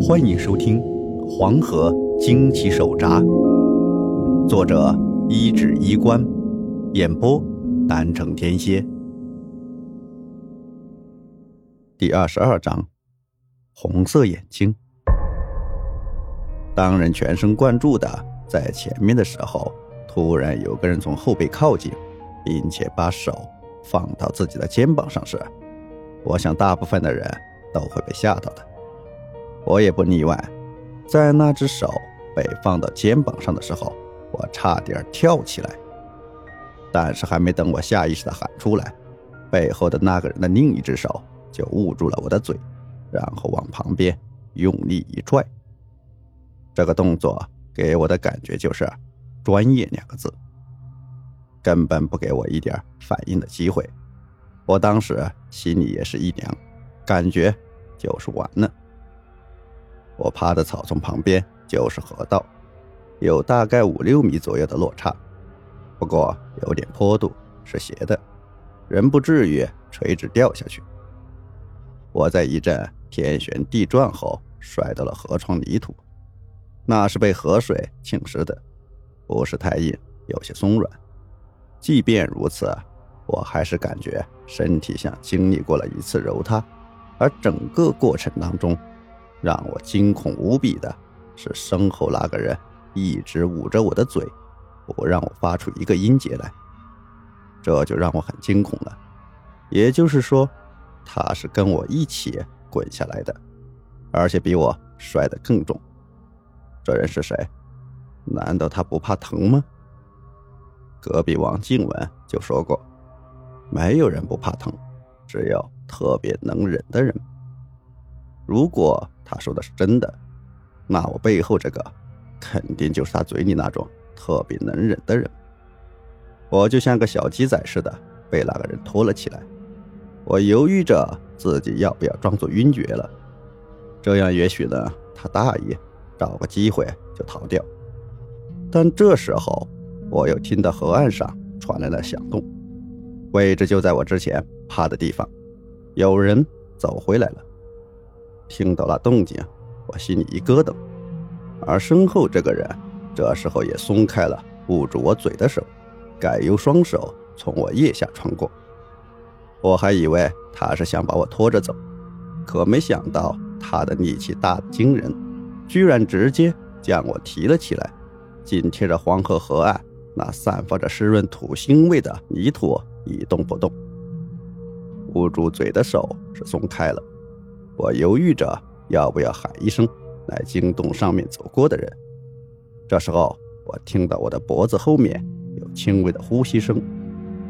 欢迎收听《黄河惊奇手札》，作者一指衣冠，演播南城天蝎。第二十二章：红色眼睛。当人全神贯注的在前面的时候，突然有个人从后背靠近，并且把手放到自己的肩膀上时，我想大部分的人都会被吓到的。我也不例外，在那只手被放到肩膀上的时候，我差点跳起来。但是还没等我下意识的喊出来，背后的那个人的另一只手就捂住了我的嘴，然后往旁边用力一拽。这个动作给我的感觉就是“专业”两个字，根本不给我一点反应的机会。我当时心里也是一凉，感觉就是完了。我趴的草丛旁边就是河道，有大概五六米左右的落差，不过有点坡度，是斜的，人不至于垂直掉下去。我在一阵天旋地转后摔到了河床泥土，那是被河水侵蚀的，不是太硬，有些松软。即便如此，我还是感觉身体像经历过了一次揉塌，而整个过程当中。让我惊恐无比的是，身后那个人一直捂着我的嘴，不让我发出一个音节来。这就让我很惊恐了。也就是说，他是跟我一起滚下来的，而且比我摔得更重。这人是谁？难道他不怕疼吗？隔壁王静文就说过，没有人不怕疼，只有特别能忍的人。如果他说的是真的，那我背后这个肯定就是他嘴里那种特别能忍的人。我就像个小鸡仔似的被那个人拖了起来，我犹豫着自己要不要装作晕厥了，这样也许呢他大意，找个机会就逃掉。但这时候我又听到河岸上传来了响动，位置就在我之前趴的地方，有人走回来了。听到了动静，我心里一咯噔，而身后这个人这时候也松开了捂住我嘴的手，改由双手从我腋下穿过。我还以为他是想把我拖着走，可没想到他的力气大惊人，居然直接将我提了起来，紧贴着黄河河岸那散发着湿润土腥味的泥土一动不动。捂住嘴的手是松开了。我犹豫着要不要喊一声来惊动上面走过的人。这时候，我听到我的脖子后面有轻微的呼吸声，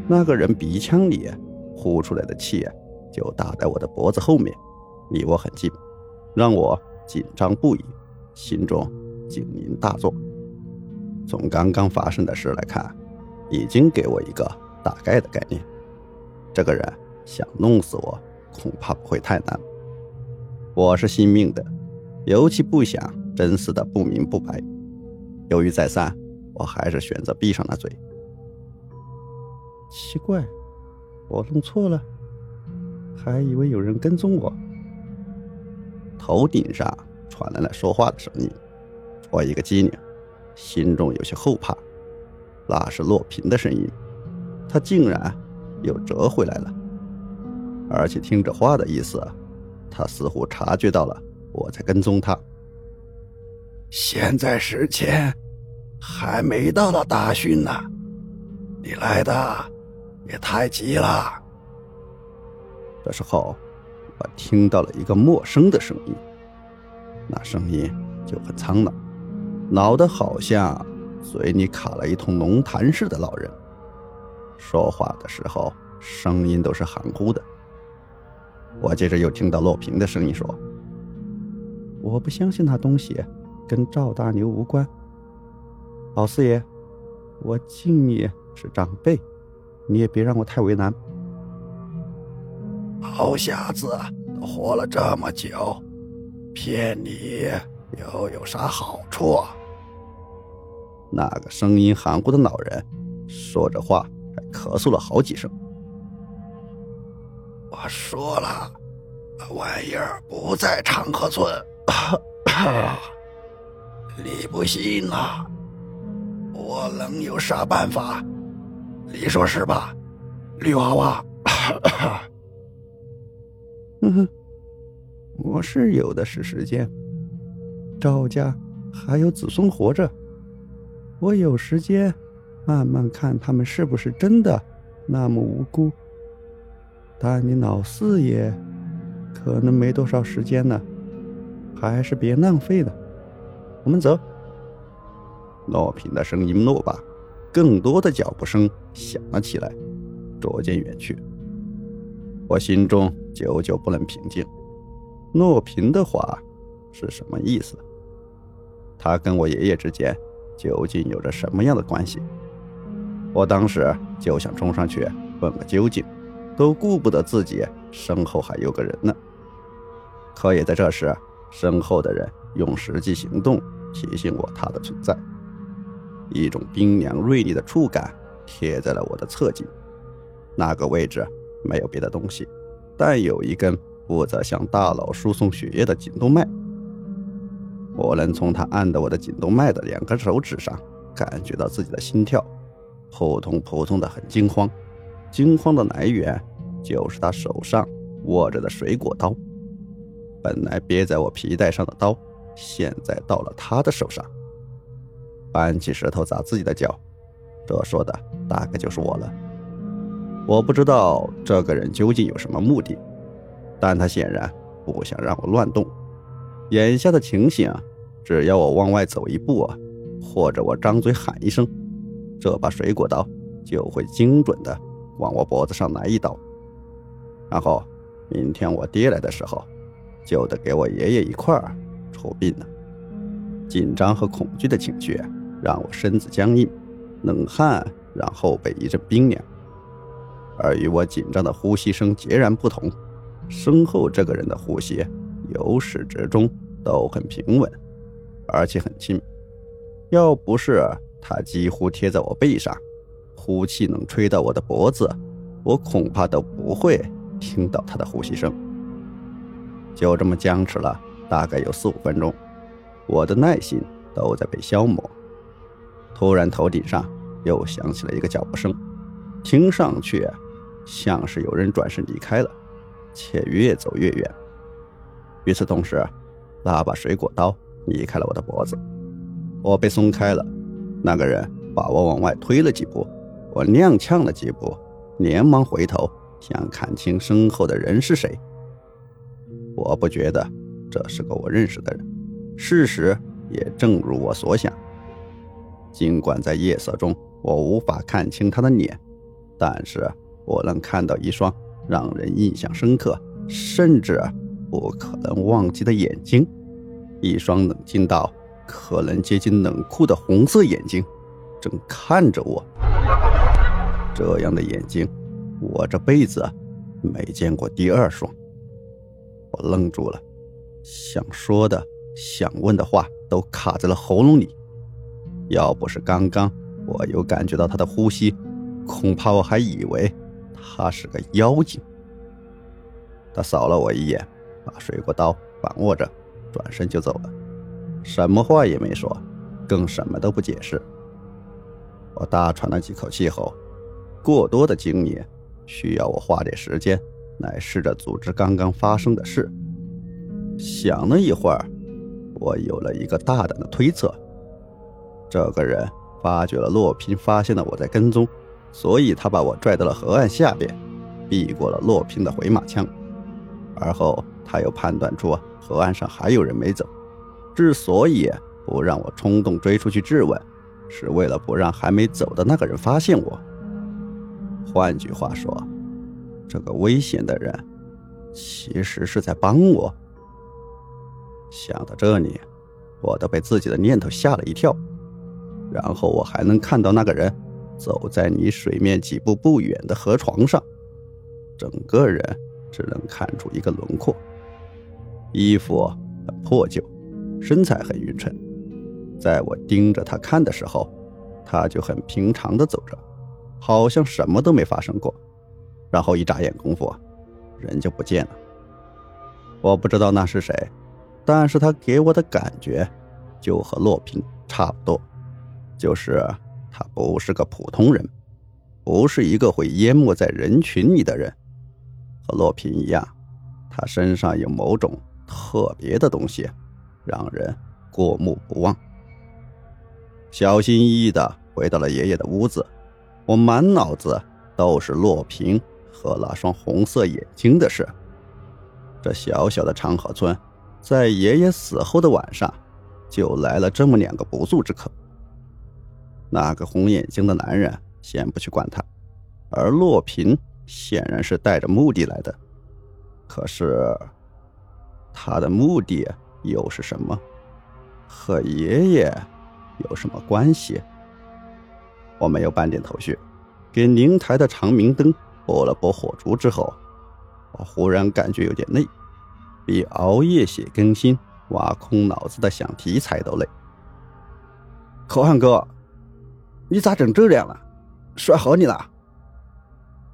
那个人鼻腔里呼出来的气就打在我的脖子后面，离我很近，让我紧张不已，心中警铃大作。从刚刚发生的事来看，已经给我一个大概的概念：这个人想弄死我，恐怕不会太难。我是信命的，尤其不想真死的不明不白。犹豫再三，我还是选择闭上了嘴。奇怪，我弄错了，还以为有人跟踪我。头顶上传来了说话的声音，我一个机灵，心中有些后怕。那是洛平的声音，他竟然又折回来了，而且听着话的意思。他似乎察觉到了我在跟踪他。现在时间还没到了大汛呢，你来的也太急了。这时候，我听到了一个陌生的声音，那声音就很苍老，老的好像嘴里卡了一通龙痰似的老人，说话的时候声音都是含糊的。我接着又听到洛平的声音说：“我不相信那东西跟赵大牛无关。老四爷，我敬你是长辈，你也别让我太为难。”好瞎子都活了这么久，骗你又有啥好处？那个声音含糊的老人说着话，还咳嗽了好几声。我说了，那玩意儿不在长河村。你不信呐？我能有啥办法？你说是吧，绿娃娃？嗯哼，我是有的是时间。赵家还有子孙活着，我有时间慢慢看他们是不是真的那么无辜。但你老四爷可能没多少时间呢，还是别浪费了。我们走。诺平的声音落罢，更多的脚步声响了起来，逐渐远去。我心中久久不能平静。诺平的话是什么意思？他跟我爷爷之间究竟有着什么样的关系？我当时就想冲上去问个究竟，都顾不得自己身后还有个人呢。可也在这时，身后的人用实际行动提醒我他的存在。一种冰凉锐利的触感贴在了我的侧颈，那个位置。没有别的东西，但有一根负责向大脑输送血液的颈动脉。我能从他按的我的颈动脉的两根手指上感觉到自己的心跳，扑通扑通的很惊慌。惊慌的来源就是他手上握着的水果刀。本来别在我皮带上的刀，现在到了他的手上。搬起石头砸自己的脚，这说的大概就是我了。我不知道这个人究竟有什么目的，但他显然不想让我乱动。眼下的情形啊，只要我往外走一步啊，或者我张嘴喊一声，这把水果刀就会精准的往我脖子上来一刀。然后明天我爹来的时候，就得给我爷爷一块儿出殡了。紧张和恐惧的情绪让我身子僵硬，冷汗让后背一阵冰凉。而与我紧张的呼吸声截然不同，身后这个人的呼吸由始至终都很平稳，而且很轻。要不是他几乎贴在我背上，呼气能吹到我的脖子，我恐怕都不会听到他的呼吸声。就这么僵持了大概有四五分钟，我的耐心都在被消磨。突然，头顶上又响起了一个脚步声，听上去。像是有人转身离开了，且越走越远。与此同时，那把水果刀离开了我的脖子，我被松开了。那个人把我往外推了几步，我踉跄了几步，连忙回头想看清身后的人是谁。我不觉得这是个我认识的人，事实也正如我所想。尽管在夜色中我无法看清他的脸，但是。我能看到一双让人印象深刻，甚至不可能忘记的眼睛，一双冷静到可能接近冷酷的红色眼睛，正看着我。这样的眼睛，我这辈子没见过第二双。我愣住了，想说的、想问的话都卡在了喉咙里。要不是刚刚我有感觉到他的呼吸，恐怕我还以为……他是个妖精。他扫了我一眼，把水果刀反握着，转身就走了，什么话也没说，更什么都不解释。我大喘了几口气后，过多的精力需要我花点时间来试着组织刚刚发生的事。想了一会儿，我有了一个大胆的推测：这个人发觉了洛平发现了我在跟踪。所以他把我拽到了河岸下边，避过了洛平的回马枪。而后他又判断出河岸上还有人没走，之所以不让我冲动追出去质问，是为了不让还没走的那个人发现我。换句话说，这个危险的人其实是在帮我。想到这里，我都被自己的念头吓了一跳。然后我还能看到那个人。走在离水面几步不远的河床上，整个人只能看出一个轮廓。衣服很破旧，身材很匀称。在我盯着他看的时候，他就很平常的走着，好像什么都没发生过。然后一眨眼功夫，人就不见了。我不知道那是谁，但是他给我的感觉就和洛平差不多，就是他不是个普通人，不是一个会淹没在人群里的人。和洛平一样，他身上有某种特别的东西，让人过目不忘。小心翼翼的回到了爷爷的屋子，我满脑子都是洛平和那双红色眼睛的事。这小小的长河村，在爷爷死后的晚上，就来了这么两个不速之客。那个红眼睛的男人先不去管他，而洛平显然是带着目的来的。可是，他的目的又是什么？和爷爷？有什么关系？我没有半点头绪。给灵台的长明灯拨了拨火烛之后，我忽然感觉有点累，比熬夜写更新、挖空脑子的想题材都累。可汗哥，你咋整这样了？摔好你了？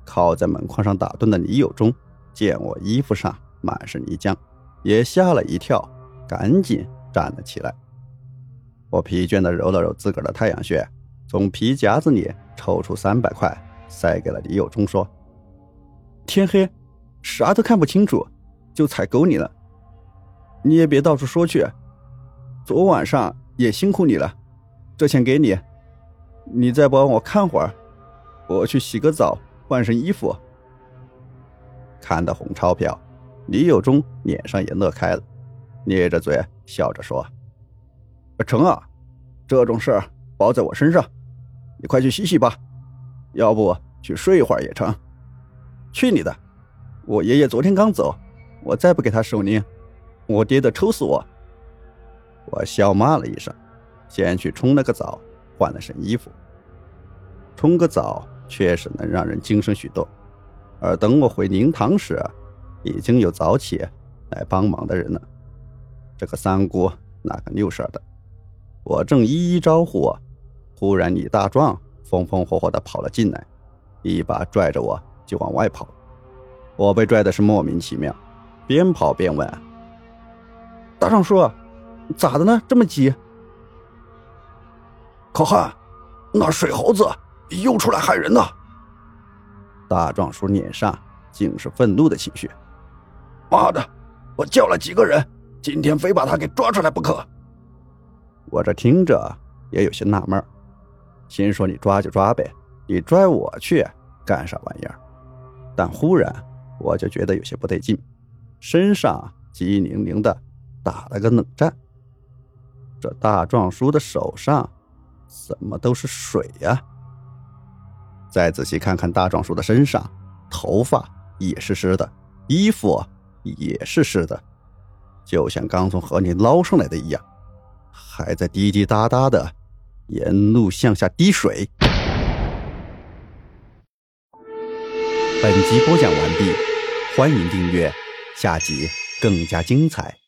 靠在门框上打盹的李有忠见我衣服上满是泥浆，也吓了一跳，赶紧站了起来。我疲倦地揉了揉自个儿的太阳穴，从皮夹子里抽出三百块，塞给了李有忠，说：“天黑，啥都看不清楚，就踩狗你了。你也别到处说去。昨晚上也辛苦你了，这钱给你，你再帮我看会儿，我去洗个澡，换身衣服。”看到红钞票，李有忠脸上也乐开了，咧着嘴笑着说。成啊，这种事包在我身上，你快去洗洗吧，要不去睡一会儿也成。去你的！我爷爷昨天刚走，我再不给他守灵，我爹得抽死我。我笑骂了一声，先去冲了个澡，换了身衣服。冲个澡确实能让人精神许多，而等我回灵堂时，已经有早起来帮忙的人了。这个三姑那个六婶的。我正一一招呼，忽然李大壮风风火火地跑了进来，一把拽着我就往外跑。我被拽的是莫名其妙，边跑边问：“大壮叔，咋的呢？这么急？”可汗，那水猴子又出来害人了。大壮叔脸上尽是愤怒的情绪。妈的，我叫了几个人，今天非把他给抓出来不可。我这听着也有些纳闷心说你抓就抓呗，你拽我去干啥玩意儿？但忽然我就觉得有些不对劲，身上激灵灵的打了个冷战。这大壮叔的手上怎么都是水呀？再仔细看看大壮叔的身上，头发也是湿的，衣服也是湿的，就像刚从河里捞上来的一样。还在滴滴答答的沿路向下滴水。本集播讲完毕，欢迎订阅，下集更加精彩。